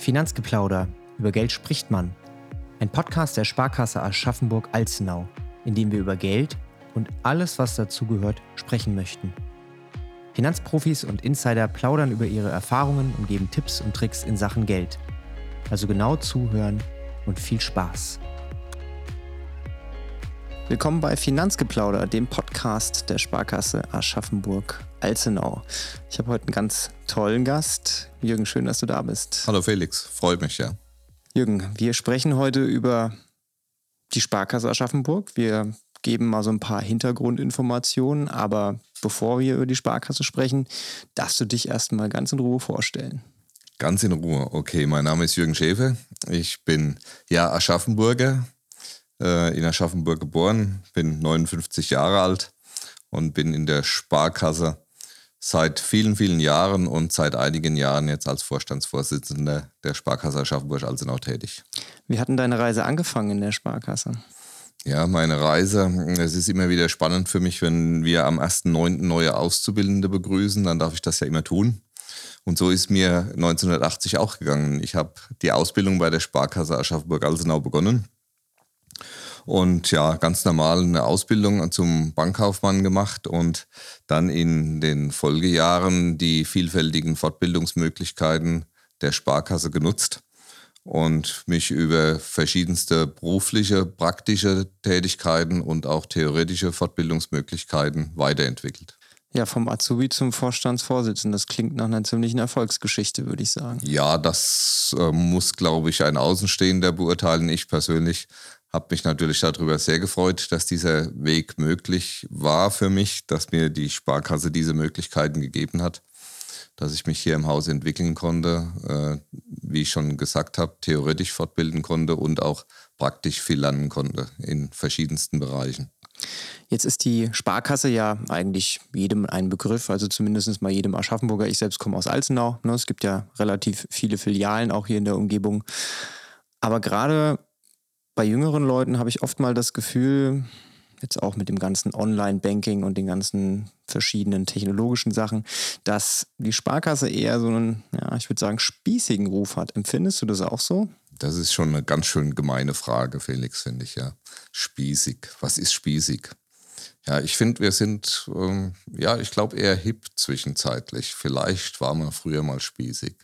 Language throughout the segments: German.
Finanzgeplauder. Über Geld spricht man. Ein Podcast der Sparkasse Aschaffenburg-Alzenau, in dem wir über Geld und alles, was dazugehört, sprechen möchten. Finanzprofis und Insider plaudern über ihre Erfahrungen und geben Tipps und Tricks in Sachen Geld. Also genau zuhören und viel Spaß. Willkommen bei Finanzgeplauder, dem Podcast der Sparkasse Aschaffenburg-Alzenau. Ich habe heute einen ganz tollen Gast. Jürgen, schön, dass du da bist. Hallo Felix, freut mich ja. Jürgen, wir sprechen heute über die Sparkasse Aschaffenburg. Wir geben mal so ein paar Hintergrundinformationen, aber bevor wir über die Sparkasse sprechen, darfst du dich erstmal ganz in Ruhe vorstellen. Ganz in Ruhe. Okay, mein Name ist Jürgen Schäfe. Ich bin ja Aschaffenburger, äh, in Aschaffenburg geboren, bin 59 Jahre alt und bin in der Sparkasse seit vielen, vielen Jahren und seit einigen Jahren jetzt als Vorstandsvorsitzender der Sparkasse Aschaffenburg-Alzenau tätig. Wie hat denn deine Reise angefangen in der Sparkasse? Ja, meine Reise, es ist immer wieder spannend für mich, wenn wir am 1.9. neue Auszubildende begrüßen, dann darf ich das ja immer tun. Und so ist mir 1980 auch gegangen. Ich habe die Ausbildung bei der Sparkasse Aschaffenburg-Alzenau begonnen und ja, ganz normal eine Ausbildung zum Bankkaufmann gemacht und dann in den Folgejahren die vielfältigen Fortbildungsmöglichkeiten der Sparkasse genutzt und mich über verschiedenste berufliche, praktische Tätigkeiten und auch theoretische Fortbildungsmöglichkeiten weiterentwickelt. Ja, vom Azubi zum Vorstandsvorsitzenden. Das klingt nach einer ziemlichen Erfolgsgeschichte, würde ich sagen. Ja, das äh, muss, glaube ich, ein Außenstehender beurteilen. Ich persönlich habe mich natürlich darüber sehr gefreut, dass dieser Weg möglich war für mich, dass mir die Sparkasse diese Möglichkeiten gegeben hat, dass ich mich hier im Haus entwickeln konnte, äh, wie ich schon gesagt habe, theoretisch fortbilden konnte und auch praktisch viel lernen konnte in verschiedensten Bereichen. Jetzt ist die Sparkasse ja eigentlich jedem ein Begriff, also zumindest mal jedem Aschaffenburger. Ich selbst komme aus Alzenau. Ne? Es gibt ja relativ viele Filialen auch hier in der Umgebung. Aber gerade bei jüngeren Leuten habe ich oft mal das Gefühl, jetzt auch mit dem ganzen Online-Banking und den ganzen verschiedenen technologischen Sachen, dass die Sparkasse eher so einen, ja, ich würde sagen, spießigen Ruf hat. Empfindest du das auch so? Das ist schon eine ganz schön gemeine Frage, Felix, finde ich ja. Spießig. Was ist spießig? Ja, ich finde, wir sind, ähm, ja, ich glaube eher hip zwischenzeitlich. Vielleicht war man früher mal spießig.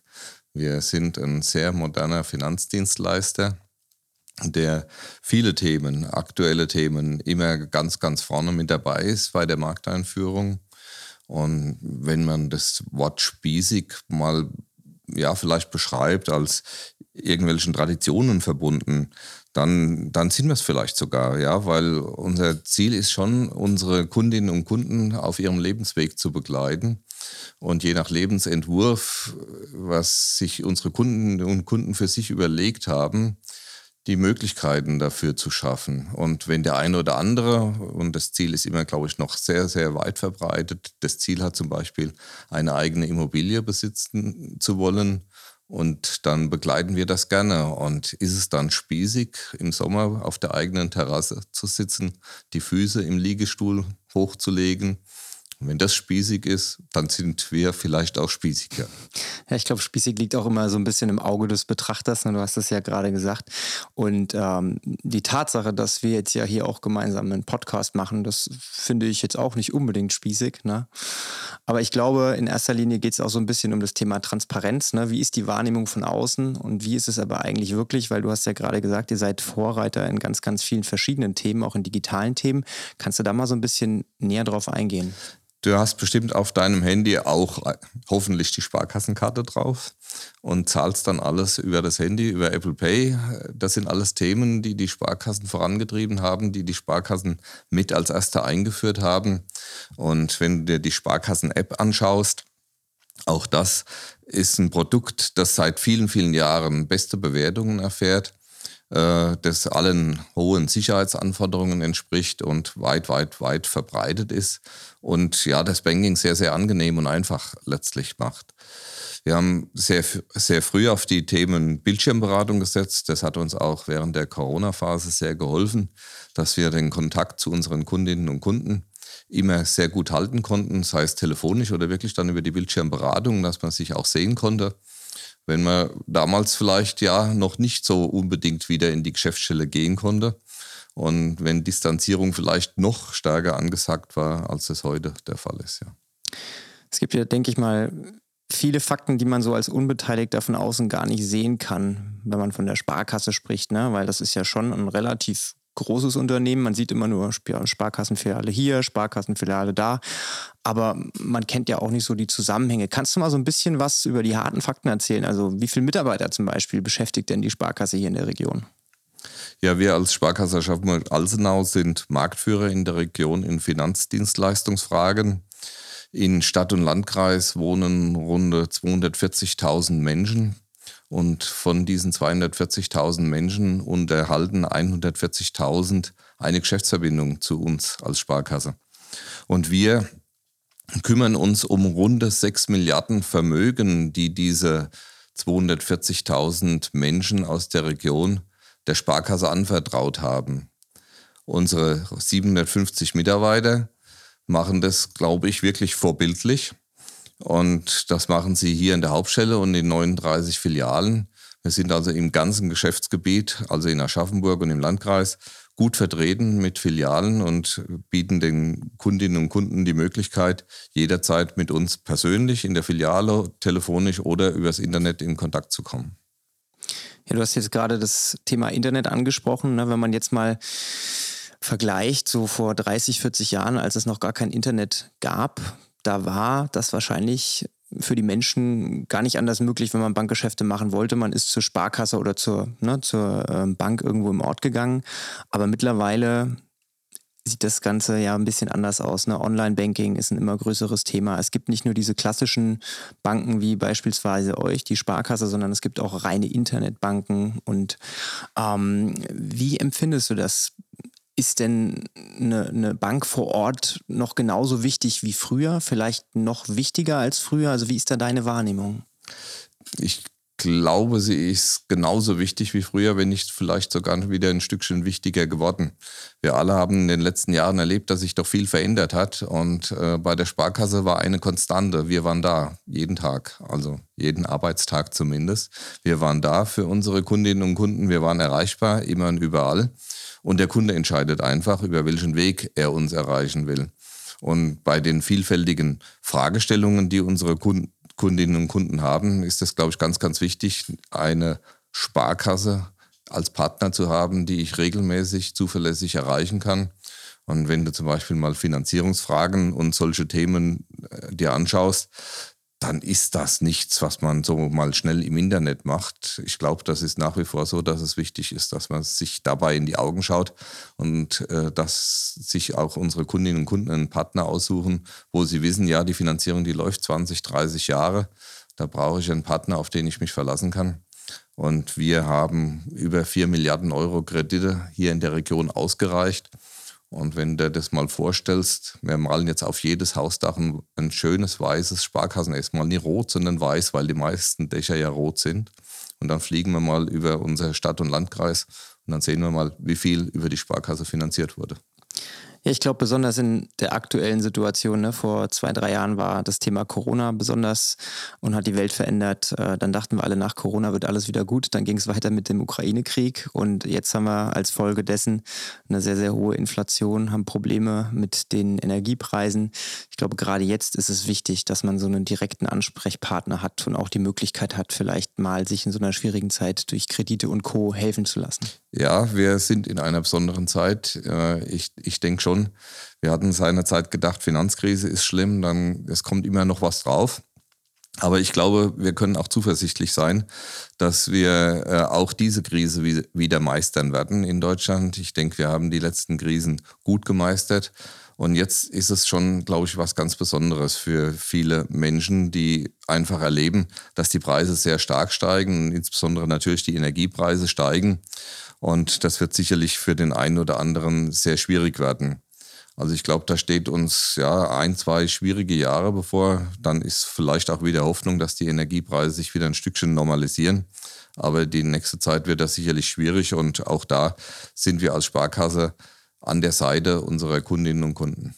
Wir sind ein sehr moderner Finanzdienstleister der viele Themen, aktuelle Themen, immer ganz, ganz vorne mit dabei ist bei der Markteinführung. Und wenn man das Wort spießig mal ja vielleicht beschreibt als irgendwelchen Traditionen verbunden, dann, dann sind wir es vielleicht sogar, ja, weil unser Ziel ist schon, unsere Kundinnen und Kunden auf ihrem Lebensweg zu begleiten. Und je nach Lebensentwurf, was sich unsere Kundinnen und Kunden für sich überlegt haben, die Möglichkeiten dafür zu schaffen. Und wenn der eine oder andere, und das Ziel ist immer, glaube ich, noch sehr, sehr weit verbreitet, das Ziel hat zum Beispiel, eine eigene Immobilie besitzen zu wollen, und dann begleiten wir das gerne. Und ist es dann spießig, im Sommer auf der eigenen Terrasse zu sitzen, die Füße im Liegestuhl hochzulegen und wenn das spießig ist, dann sind wir vielleicht auch spießiger. Ja, ich glaube, spießig liegt auch immer so ein bisschen im Auge des Betrachters. Ne? Du hast das ja gerade gesagt. Und ähm, die Tatsache, dass wir jetzt ja hier auch gemeinsam einen Podcast machen, das finde ich jetzt auch nicht unbedingt spießig. Ne? Aber ich glaube, in erster Linie geht es auch so ein bisschen um das Thema Transparenz. Ne? Wie ist die Wahrnehmung von außen und wie ist es aber eigentlich wirklich? Weil du hast ja gerade gesagt, ihr seid Vorreiter in ganz, ganz vielen verschiedenen Themen, auch in digitalen Themen. Kannst du da mal so ein bisschen näher drauf eingehen? Du hast bestimmt auf deinem Handy auch äh, hoffentlich die Sparkassenkarte drauf und zahlst dann alles über das Handy, über Apple Pay. Das sind alles Themen, die die Sparkassen vorangetrieben haben, die die Sparkassen mit als erste eingeführt haben. Und wenn du dir die Sparkassen-App anschaust, auch das ist ein Produkt, das seit vielen, vielen Jahren beste Bewertungen erfährt äh, das allen hohen Sicherheitsanforderungen entspricht und weit, weit, weit verbreitet ist und ja, das Banking sehr, sehr angenehm und einfach letztlich macht. Wir haben sehr, sehr früh auf die Themen Bildschirmberatung gesetzt. Das hat uns auch während der Corona-Phase sehr geholfen, dass wir den Kontakt zu unseren Kundinnen und Kunden immer sehr gut halten konnten, sei es telefonisch oder wirklich dann über die Bildschirmberatung, dass man sich auch sehen konnte wenn man damals vielleicht ja noch nicht so unbedingt wieder in die Geschäftsstelle gehen konnte und wenn Distanzierung vielleicht noch stärker angesagt war, als es heute der Fall ist, ja. Es gibt ja, denke ich mal, viele Fakten, die man so als Unbeteiligter von außen gar nicht sehen kann, wenn man von der Sparkasse spricht, ne? weil das ist ja schon ein relativ großes Unternehmen. Man sieht immer nur Sparkassenfiliale hier, Sparkassenfiliale da. Aber man kennt ja auch nicht so die Zusammenhänge. Kannst du mal so ein bisschen was über die harten Fakten erzählen? Also wie viele Mitarbeiter zum Beispiel beschäftigt denn die Sparkasse hier in der Region? Ja, wir als Sparkasse Aschaffenburg-Alsenau sind Marktführer in der Region in Finanzdienstleistungsfragen. In Stadt und Landkreis wohnen rund 240.000 Menschen. Und von diesen 240.000 Menschen unterhalten 140.000 eine Geschäftsverbindung zu uns als Sparkasse. Und wir kümmern uns um runde 6 Milliarden Vermögen, die diese 240.000 Menschen aus der Region der Sparkasse anvertraut haben. Unsere 750 Mitarbeiter machen das, glaube ich, wirklich vorbildlich. Und das machen sie hier in der Hauptstelle und in 39 Filialen. Wir sind also im ganzen Geschäftsgebiet, also in Aschaffenburg und im Landkreis, gut vertreten mit Filialen und bieten den Kundinnen und Kunden die Möglichkeit, jederzeit mit uns persönlich in der Filiale, telefonisch oder übers Internet in Kontakt zu kommen. Ja, du hast jetzt gerade das Thema Internet angesprochen. Ne? Wenn man jetzt mal vergleicht, so vor 30, 40 Jahren, als es noch gar kein Internet gab, da war das wahrscheinlich für die Menschen gar nicht anders möglich, wenn man Bankgeschäfte machen wollte. Man ist zur Sparkasse oder zur, ne, zur äh, Bank irgendwo im Ort gegangen. Aber mittlerweile sieht das Ganze ja ein bisschen anders aus. Ne? Online-Banking ist ein immer größeres Thema. Es gibt nicht nur diese klassischen Banken wie beispielsweise euch, die Sparkasse, sondern es gibt auch reine Internetbanken. Und ähm, wie empfindest du das? Ist denn eine, eine, Bank vor Ort noch genauso wichtig wie früher? Vielleicht noch wichtiger als früher? Also wie ist da deine Wahrnehmung? Ich glaube, sie ist genauso wichtig wie früher, wenn nicht vielleicht sogar wieder ein Stückchen wichtiger geworden. Wir alle haben in den letzten Jahren erlebt, dass sich doch viel verändert hat. Und äh, bei der Sparkasse war eine Konstante. Wir waren da, jeden Tag, also jeden Arbeitstag zumindest. Wir waren da für unsere Kundinnen und Kunden. Wir waren erreichbar, immer und überall. Und der Kunde entscheidet einfach, über welchen Weg er uns erreichen will. Und bei den vielfältigen Fragestellungen, die unsere Kunden Kundinnen und Kunden haben, ist es, glaube ich, ganz, ganz wichtig, eine Sparkasse als Partner zu haben, die ich regelmäßig zuverlässig erreichen kann. Und wenn du zum Beispiel mal Finanzierungsfragen und solche Themen äh, dir anschaust, dann ist das nichts, was man so mal schnell im Internet macht. Ich glaube, das ist nach wie vor so, dass es wichtig ist, dass man sich dabei in die Augen schaut und äh, dass sich auch unsere Kundinnen und Kunden einen Partner aussuchen, wo sie wissen, ja, die Finanzierung, die läuft 20, 30 Jahre. Da brauche ich einen Partner, auf den ich mich verlassen kann. Und wir haben über 4 Milliarden Euro Kredite hier in der Region ausgereicht. Und wenn du das mal vorstellst, wir malen jetzt auf jedes Hausdach ein, ein schönes weißes Sparkassen, erstmal nicht rot, sondern weiß, weil die meisten Dächer ja rot sind. Und dann fliegen wir mal über unser Stadt- und Landkreis und dann sehen wir mal, wie viel über die Sparkasse finanziert wurde. Ja, ich glaube, besonders in der aktuellen Situation, ne, vor zwei, drei Jahren war das Thema Corona besonders und hat die Welt verändert. Äh, dann dachten wir alle, nach Corona wird alles wieder gut. Dann ging es weiter mit dem Ukraine-Krieg und jetzt haben wir als Folge dessen eine sehr, sehr hohe Inflation, haben Probleme mit den Energiepreisen. Ich glaube, gerade jetzt ist es wichtig, dass man so einen direkten Ansprechpartner hat und auch die Möglichkeit hat, vielleicht mal sich in so einer schwierigen Zeit durch Kredite und Co. helfen zu lassen. Ja, wir sind in einer besonderen Zeit. Äh, ich, ich denke schon, wir hatten seinerzeit gedacht, Finanzkrise ist schlimm, dann es kommt immer noch was drauf. Aber ich glaube, wir können auch zuversichtlich sein, dass wir äh, auch diese Krise wieder meistern werden in Deutschland. Ich denke, wir haben die letzten Krisen gut gemeistert. Und jetzt ist es schon, glaube ich, was ganz Besonderes für viele Menschen, die einfach erleben, dass die Preise sehr stark steigen, insbesondere natürlich die Energiepreise steigen. Und das wird sicherlich für den einen oder anderen sehr schwierig werden. Also ich glaube, da steht uns ja ein, zwei schwierige Jahre bevor. Dann ist vielleicht auch wieder Hoffnung, dass die Energiepreise sich wieder ein Stückchen normalisieren. Aber die nächste Zeit wird das sicherlich schwierig und auch da sind wir als Sparkasse an der Seite unserer Kundinnen und Kunden.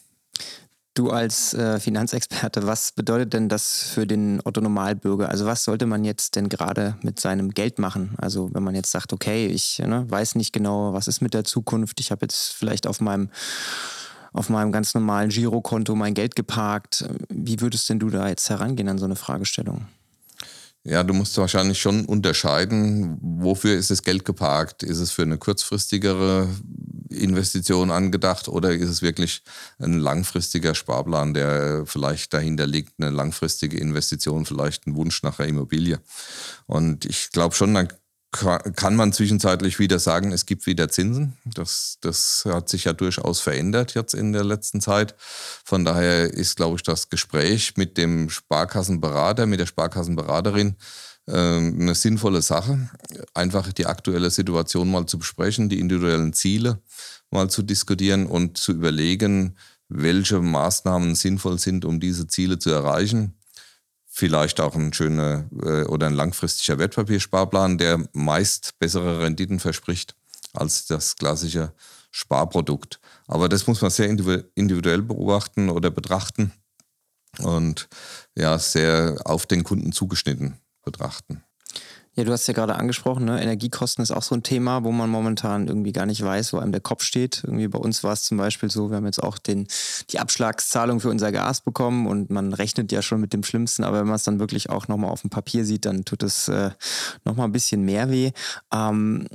Du als äh, Finanzexperte, was bedeutet denn das für den Otto-Normalbürger? Also was sollte man jetzt denn gerade mit seinem Geld machen? Also wenn man jetzt sagt, okay, ich ne, weiß nicht genau, was ist mit der Zukunft, ich habe jetzt vielleicht auf meinem auf meinem ganz normalen Girokonto mein Geld geparkt. Wie würdest denn du da jetzt herangehen an so eine Fragestellung? Ja, du musst wahrscheinlich schon unterscheiden, wofür ist das Geld geparkt? Ist es für eine kurzfristigere Investition angedacht oder ist es wirklich ein langfristiger Sparplan, der vielleicht dahinter liegt, eine langfristige Investition, vielleicht ein Wunsch nach einer Immobilie? Und ich glaube schon, dann kann man zwischenzeitlich wieder sagen, es gibt wieder Zinsen. Das, das hat sich ja durchaus verändert jetzt in der letzten Zeit. Von daher ist, glaube ich, das Gespräch mit dem Sparkassenberater, mit der Sparkassenberaterin äh, eine sinnvolle Sache. Einfach die aktuelle Situation mal zu besprechen, die individuellen Ziele mal zu diskutieren und zu überlegen, welche Maßnahmen sinnvoll sind, um diese Ziele zu erreichen vielleicht auch ein schöner äh, oder ein langfristiger Wertpapiersparplan, der meist bessere Renditen verspricht als das klassische Sparprodukt. Aber das muss man sehr individuell beobachten oder betrachten und ja, sehr auf den Kunden zugeschnitten betrachten. Ja, du hast ja gerade angesprochen, ne? Energiekosten ist auch so ein Thema, wo man momentan irgendwie gar nicht weiß, wo einem der Kopf steht. Irgendwie bei uns war es zum Beispiel so, wir haben jetzt auch den, die Abschlagszahlung für unser Gas bekommen und man rechnet ja schon mit dem Schlimmsten, aber wenn man es dann wirklich auch nochmal auf dem Papier sieht, dann tut es äh, nochmal ein bisschen mehr weh. Ähm,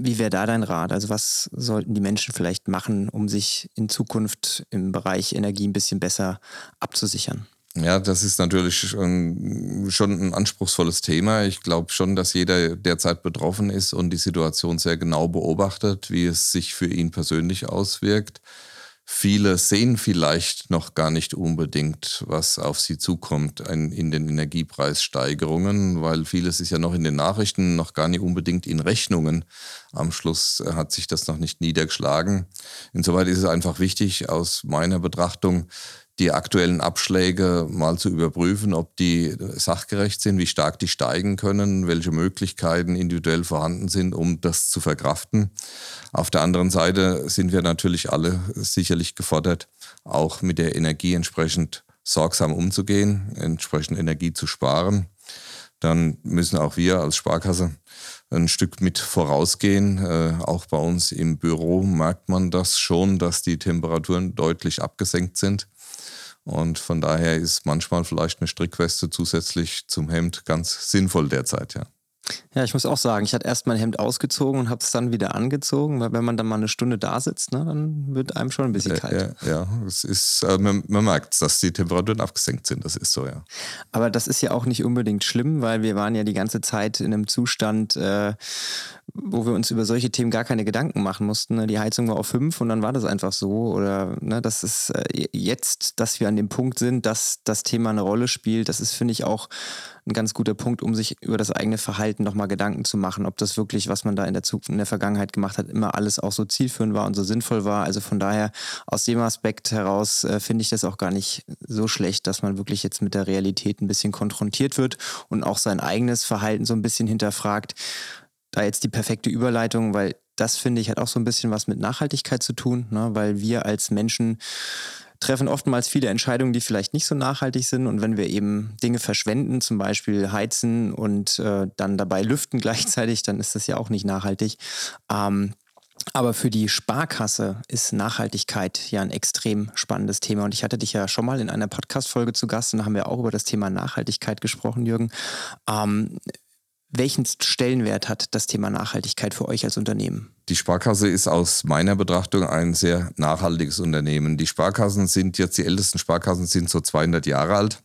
wie wäre da dein Rat? Also was sollten die Menschen vielleicht machen, um sich in Zukunft im Bereich Energie ein bisschen besser abzusichern? Ja, das ist natürlich schon, schon ein anspruchsvolles Thema. Ich glaube schon, dass jeder derzeit betroffen ist und die Situation sehr genau beobachtet, wie es sich für ihn persönlich auswirkt. Viele sehen vielleicht noch gar nicht unbedingt, was auf sie zukommt in den Energiepreissteigerungen, weil vieles ist ja noch in den Nachrichten, noch gar nicht unbedingt in Rechnungen. Am Schluss hat sich das noch nicht niedergeschlagen. Insoweit ist es einfach wichtig aus meiner Betrachtung, die aktuellen Abschläge mal zu überprüfen, ob die sachgerecht sind, wie stark die steigen können, welche Möglichkeiten individuell vorhanden sind, um das zu verkraften. Auf der anderen Seite sind wir natürlich alle sicherlich gefordert, auch mit der Energie entsprechend sorgsam umzugehen, entsprechend Energie zu sparen. Dann müssen auch wir als Sparkasse ein Stück mit vorausgehen. Äh, auch bei uns im Büro merkt man das schon, dass die Temperaturen deutlich abgesenkt sind. Und von daher ist manchmal vielleicht eine Strickweste zusätzlich zum Hemd ganz sinnvoll derzeit, ja. Ja, ich muss auch sagen, ich hatte erst mein Hemd ausgezogen und habe es dann wieder angezogen, weil wenn man dann mal eine Stunde da sitzt, ne, dann wird einem schon ein bisschen kalt. Ja, ja es ist, äh, man, man, merkt, dass die Temperaturen abgesenkt sind, das ist so, ja. Aber das ist ja auch nicht unbedingt schlimm, weil wir waren ja die ganze Zeit in einem Zustand, äh, wo wir uns über solche Themen gar keine Gedanken machen mussten. Ne? Die Heizung war auf fünf und dann war das einfach so. Oder ne, das ist äh, jetzt, dass wir an dem Punkt sind, dass das Thema eine Rolle spielt, das ist, finde ich, auch ein ganz guter Punkt, um sich über das eigene Verhalten nochmal Gedanken zu machen, ob das wirklich, was man da in der, Zukunft, in der Vergangenheit gemacht hat, immer alles auch so zielführend war und so sinnvoll war. Also von daher, aus dem Aspekt heraus äh, finde ich das auch gar nicht so schlecht, dass man wirklich jetzt mit der Realität ein bisschen konfrontiert wird und auch sein eigenes Verhalten so ein bisschen hinterfragt. Da jetzt die perfekte Überleitung, weil das finde ich hat auch so ein bisschen was mit Nachhaltigkeit zu tun, ne? weil wir als Menschen treffen oftmals viele Entscheidungen, die vielleicht nicht so nachhaltig sind. Und wenn wir eben Dinge verschwenden, zum Beispiel heizen und äh, dann dabei lüften gleichzeitig, dann ist das ja auch nicht nachhaltig. Ähm, aber für die Sparkasse ist Nachhaltigkeit ja ein extrem spannendes Thema. Und ich hatte dich ja schon mal in einer Podcast-Folge zu Gast und da haben wir auch über das Thema Nachhaltigkeit gesprochen, Jürgen. Ähm, welchen Stellenwert hat das Thema Nachhaltigkeit für euch als Unternehmen? Die Sparkasse ist aus meiner Betrachtung ein sehr nachhaltiges Unternehmen. Die Sparkassen sind jetzt, die ältesten Sparkassen sind so 200 Jahre alt.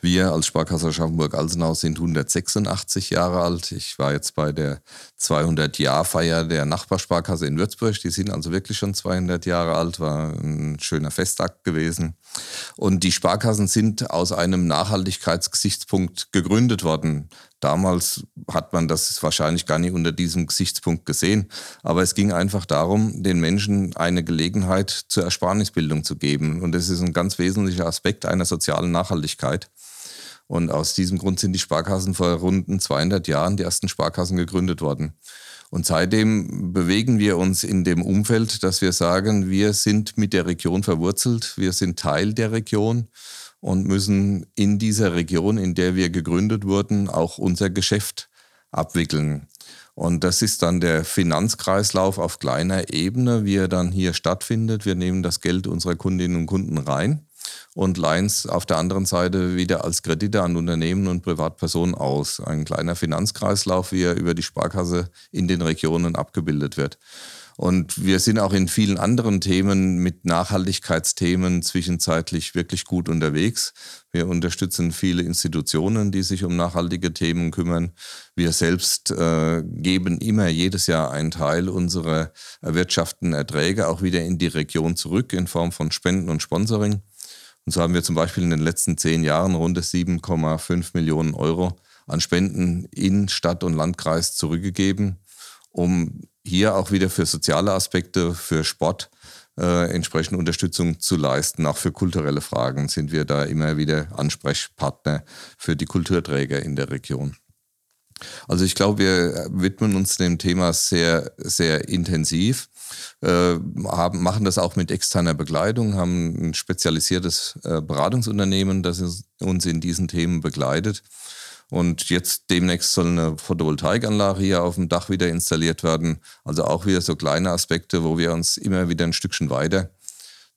Wir als Sparkasse Schaffenburg-Alsenau sind 186 Jahre alt. Ich war jetzt bei der 200-Jahr-Feier der Nachbarsparkasse in Würzburg. Die sind also wirklich schon 200 Jahre alt. War ein schöner Festakt gewesen. Und die Sparkassen sind aus einem Nachhaltigkeitsgesichtspunkt gegründet worden. Damals hat man das wahrscheinlich gar nicht unter diesem Gesichtspunkt gesehen. Aber es ging einfach darum, den Menschen eine Gelegenheit zur Ersparnisbildung zu geben. Und das ist ein ganz wesentlicher Aspekt einer sozialen Nachhaltigkeit. Und aus diesem Grund sind die Sparkassen vor rund 200 Jahren, die ersten Sparkassen, gegründet worden. Und seitdem bewegen wir uns in dem Umfeld, dass wir sagen, wir sind mit der Region verwurzelt, wir sind Teil der Region und müssen in dieser Region, in der wir gegründet wurden, auch unser Geschäft abwickeln. Und das ist dann der Finanzkreislauf auf kleiner Ebene, wie er dann hier stattfindet. Wir nehmen das Geld unserer Kundinnen und Kunden rein und leihen es auf der anderen Seite wieder als Kredite an Unternehmen und Privatpersonen aus. Ein kleiner Finanzkreislauf, wie er über die Sparkasse in den Regionen abgebildet wird. Und wir sind auch in vielen anderen Themen mit Nachhaltigkeitsthemen zwischenzeitlich wirklich gut unterwegs. Wir unterstützen viele Institutionen, die sich um nachhaltige Themen kümmern. Wir selbst äh, geben immer jedes Jahr einen Teil unserer erwirtschafteten Erträge auch wieder in die Region zurück in Form von Spenden und Sponsoring. Und so haben wir zum Beispiel in den letzten zehn Jahren rund 7,5 Millionen Euro an Spenden in Stadt und Landkreis zurückgegeben, um hier auch wieder für soziale Aspekte, für Sport äh, entsprechend Unterstützung zu leisten. Auch für kulturelle Fragen sind wir da immer wieder Ansprechpartner für die Kulturträger in der Region. Also ich glaube, wir widmen uns dem Thema sehr, sehr intensiv, äh, haben, machen das auch mit externer Begleitung, haben ein spezialisiertes äh, Beratungsunternehmen, das uns in diesen Themen begleitet. Und jetzt demnächst soll eine Photovoltaikanlage hier auf dem Dach wieder installiert werden. Also auch wieder so kleine Aspekte, wo wir uns immer wieder ein Stückchen weiter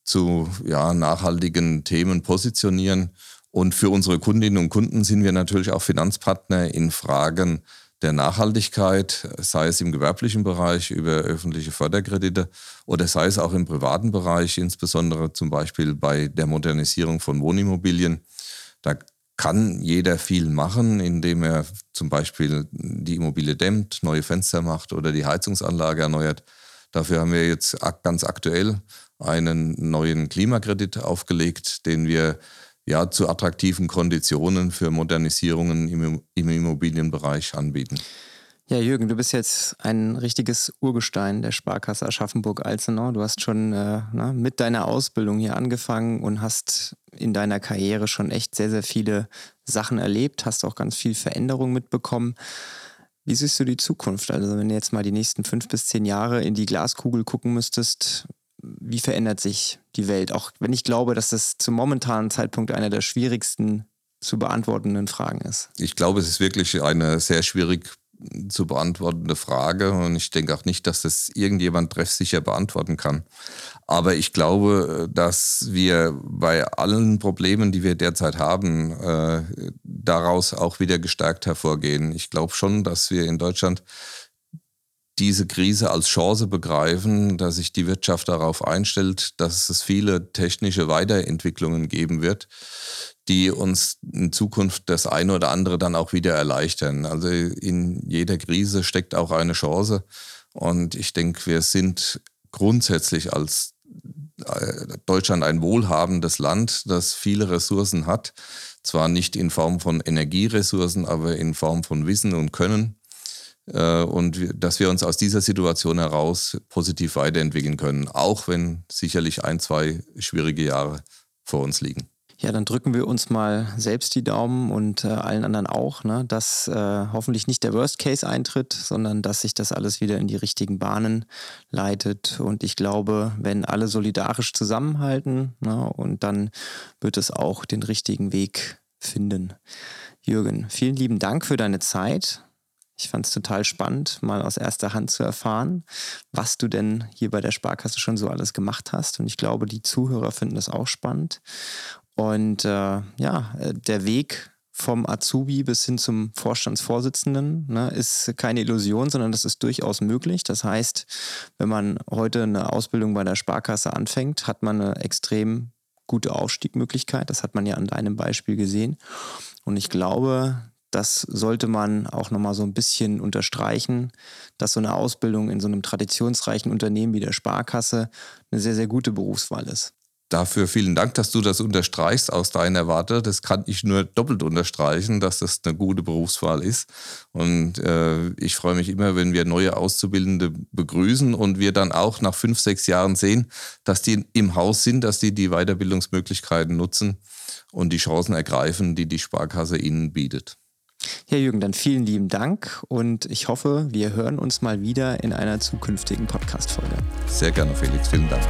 zu ja, nachhaltigen Themen positionieren. Und für unsere Kundinnen und Kunden sind wir natürlich auch Finanzpartner in Fragen der Nachhaltigkeit, sei es im gewerblichen Bereich über öffentliche Förderkredite oder sei es auch im privaten Bereich, insbesondere zum Beispiel bei der Modernisierung von Wohnimmobilien. Da kann jeder viel machen, indem er zum Beispiel die Immobilie dämmt, neue Fenster macht oder die Heizungsanlage erneuert. Dafür haben wir jetzt ganz aktuell einen neuen Klimakredit aufgelegt, den wir ja zu attraktiven Konditionen für Modernisierungen im, im Immobilienbereich anbieten. Ja, Jürgen, du bist jetzt ein richtiges Urgestein der Sparkasse Aschaffenburg-Alzenau. Du hast schon äh, na, ne, mit deiner Ausbildung hier angefangen und hast in deiner Karriere schon echt sehr, sehr viele Sachen erlebt, hast auch ganz viel Veränderung mitbekommen. Wie siehst du die Zukunft? Also, wenn du jetzt mal die nächsten fünf bis zehn Jahre in die Glaskugel gucken müsstest, wie verändert sich die Welt? Auch wenn ich glaube, dass das zum momentanen Zeitpunkt einer der schwierigsten zu beantwortenden Fragen ist. Ich glaube, es ist wirklich eine sehr schwierig zu beantwortende Frage und ich denke auch nicht, dass das irgendjemand treffsicher beantworten kann. Aber ich glaube, dass wir bei allen Problemen, die wir derzeit haben, äh, daraus auch wieder gestärkt hervorgehen. Ich glaube schon, dass wir in Deutschland diese Krise als Chance begreifen, dass sich die Wirtschaft darauf einstellt, dass es viele technische Weiterentwicklungen geben wird, die uns in Zukunft das eine oder andere dann auch wieder erleichtern. Also in jeder Krise steckt auch eine Chance. Und ich denke, wir sind grundsätzlich als äh, Deutschland ein wohlhabendes Land, das viele Ressourcen hat. Zwar nicht in Form von Energieressourcen, aber in Form von Wissen und Können. Äh, und dass wir uns aus dieser Situation heraus positiv weiterentwickeln können, auch wenn sicherlich ein, zwei schwierige Jahre vor uns liegen. Ja, dann drücken wir uns mal selbst die Daumen und äh, allen anderen auch, ne, dass äh, hoffentlich nicht der Worst Case eintritt, sondern dass sich das alles wieder in die richtigen Bahnen leitet. Und ich glaube, wenn alle solidarisch zusammenhalten, ne, und dann wird es auch den richtigen Weg finden. Jürgen, vielen lieben Dank für deine Zeit. Ich fand es total spannend, mal aus erster Hand zu erfahren, was du denn hier bei der Sparkasse schon so alles gemacht hast. Und ich glaube, die Zuhörer finden das auch spannend. Und äh, ja, äh, der Weg vom Azubi bis hin zum Vorstandsvorsitzenden ne, ist keine Illusion, sondern das ist durchaus möglich. Das heißt, wenn man heute eine Ausbildung bei der Sparkasse anfängt, hat man eine extrem gute Aufstiegmöglichkeit. Das hat man ja an deinem Beispiel gesehen. Und ich glaube, das sollte man auch nochmal so ein bisschen unterstreichen, dass so eine Ausbildung in so einem traditionsreichen Unternehmen wie der Sparkasse eine sehr, sehr gute Berufswahl ist. Dafür vielen Dank, dass du das unterstreichst aus deiner Warte. Das kann ich nur doppelt unterstreichen, dass das eine gute Berufswahl ist. Und äh, ich freue mich immer, wenn wir neue Auszubildende begrüßen und wir dann auch nach fünf, sechs Jahren sehen, dass die im Haus sind, dass die die Weiterbildungsmöglichkeiten nutzen und die Chancen ergreifen, die die Sparkasse ihnen bietet. Ja, Jürgen, dann vielen lieben Dank und ich hoffe, wir hören uns mal wieder in einer zukünftigen Podcast-Folge. Sehr gerne, Felix. Vielen Dank.